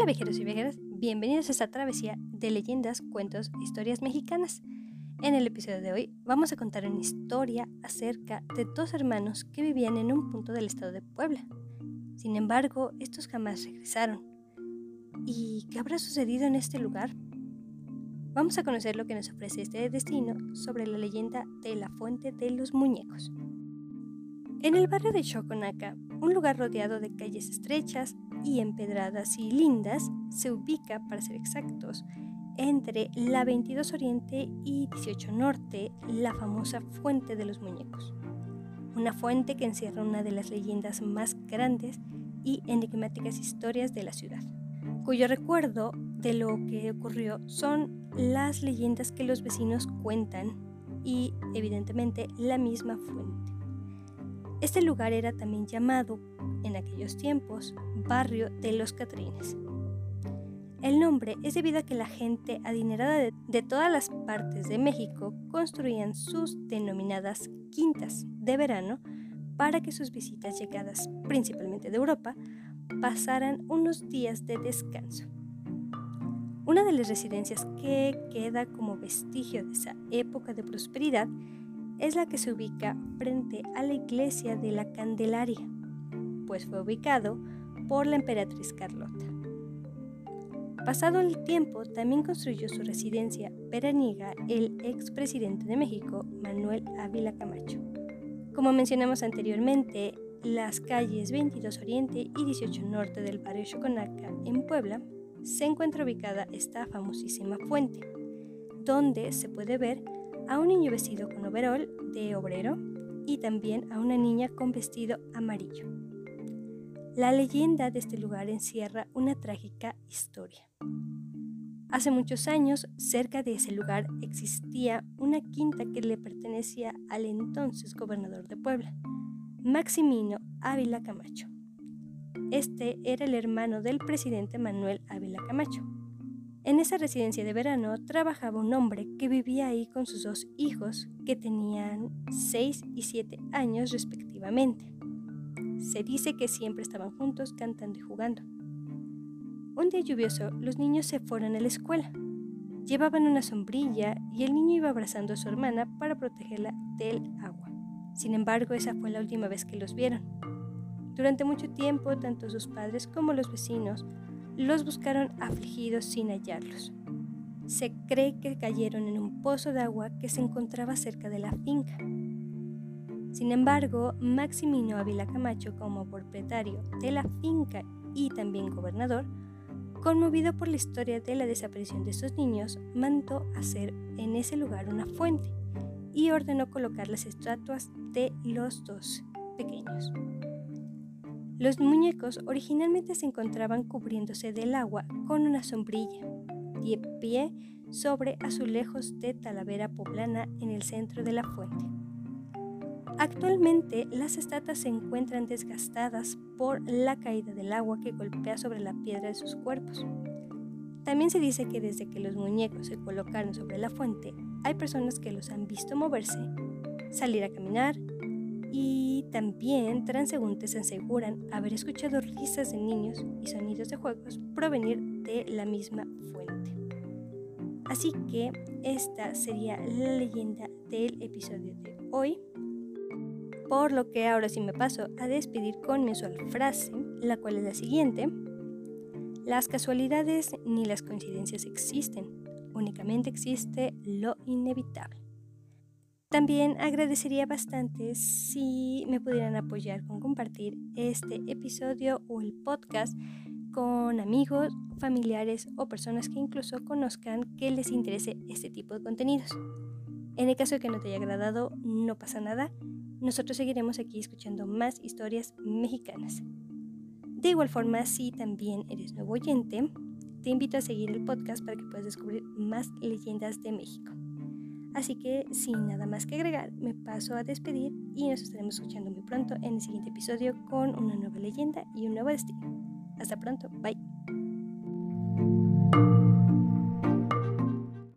Hola viajeros y viajeras, bienvenidos a esta travesía de leyendas, cuentos, historias mexicanas. En el episodio de hoy vamos a contar una historia acerca de dos hermanos que vivían en un punto del estado de Puebla. Sin embargo, estos jamás regresaron. ¿Y qué habrá sucedido en este lugar? Vamos a conocer lo que nos ofrece este destino sobre la leyenda de la Fuente de los Muñecos. En el barrio de Choconaca, un lugar rodeado de calles estrechas y empedradas y lindas, se ubica, para ser exactos, entre la 22 Oriente y 18 Norte, la famosa Fuente de los Muñecos. Una fuente que encierra una de las leyendas más grandes y enigmáticas historias de la ciudad, cuyo recuerdo de lo que ocurrió son las leyendas que los vecinos cuentan y, evidentemente, la misma fuente. Este lugar era también llamado, en aquellos tiempos, Barrio de los Catrines. El nombre es debido a que la gente adinerada de, todas las partes de México construían sus denominadas quintas de verano para que sus visitas llegadas principalmente de Europa pasaran unos días de descanso. Una de las residencias que queda como vestigio de esa época de prosperidad es la que se ubica frente a la iglesia de la Candelaria, pues fue ubicado por la emperatriz Carlota. Pasado el tiempo, también construyó su residencia veraniega el expresidente de México, Manuel Ávila Camacho. Como mencionamos anteriormente, las calles 22 Oriente y 18 Norte del barrio Choconaca, en Puebla, se encuentra ubicada esta famosísima fuente, donde se puede ver a un niño vestido con overol de obrero y también a una niña con vestido amarillo. La leyenda de este lugar encierra una trágica historia. Hace muchos años, cerca de ese lugar existía una quinta que le pertenecía al entonces gobernador de Puebla, Maximino Ávila Camacho. Este era el hermano del presidente Manuel Ávila Camacho. En esa residencia de verano trabajaba un hombre que vivía ahí con sus dos hijos, que tenían 6 y 7 años respectivamente. Se dice que siempre estaban juntos cantando y jugando. Un día lluvioso, los niños se fueron a la escuela. Llevaban una sombrilla y el niño iba abrazando a su hermana para protegerla del agua. Sin embargo, esa fue la última vez que los vieron. Durante mucho tiempo, tanto sus padres como los vecinos los buscaron afligidos sin hallarlos. Se cree que cayeron en un pozo de agua que se encontraba cerca de la finca. Sin embargo, Maximino Ávila Camacho, como propietario de la finca y también gobernador, conmovido por la historia de la desaparición de esos niños, mandó hacer en ese lugar una fuente y ordenó colocar las estatuas de los dos pequeños. Los muñecos originalmente se encontraban cubriéndose del agua con una sombrilla, de pie sobre azulejos de talavera poblana en el centro de la fuente. Actualmente las estatuas se encuentran desgastadas por la caída del agua que golpea sobre la piedra de sus cuerpos. También se dice que desde que los muñecos se colocaron sobre la fuente, hay personas que los han visto moverse, salir a caminar y también transeúntes aseguran haber escuchado risas de niños y sonidos de juegos provenir de la misma fuente. Así que esta sería la leyenda del episodio de hoy. Por lo que ahora sí me paso a despedir con mi usual frase, la cual es la siguiente. Las casualidades ni las coincidencias existen, únicamente existe lo inevitable. También agradecería bastante si me pudieran apoyar con compartir este episodio o el podcast con amigos, familiares o personas que incluso conozcan que les interese este tipo de contenidos. En el caso de que no te haya agradado, no pasa nada. Nosotros seguiremos aquí escuchando más historias mexicanas. De igual forma, si también eres nuevo oyente, te invito a seguir el podcast para que puedas descubrir más leyendas de México. Así que sin nada más que agregar, me paso a despedir y nos estaremos escuchando muy pronto en el siguiente episodio con una nueva leyenda y un nuevo destino. Hasta pronto, bye.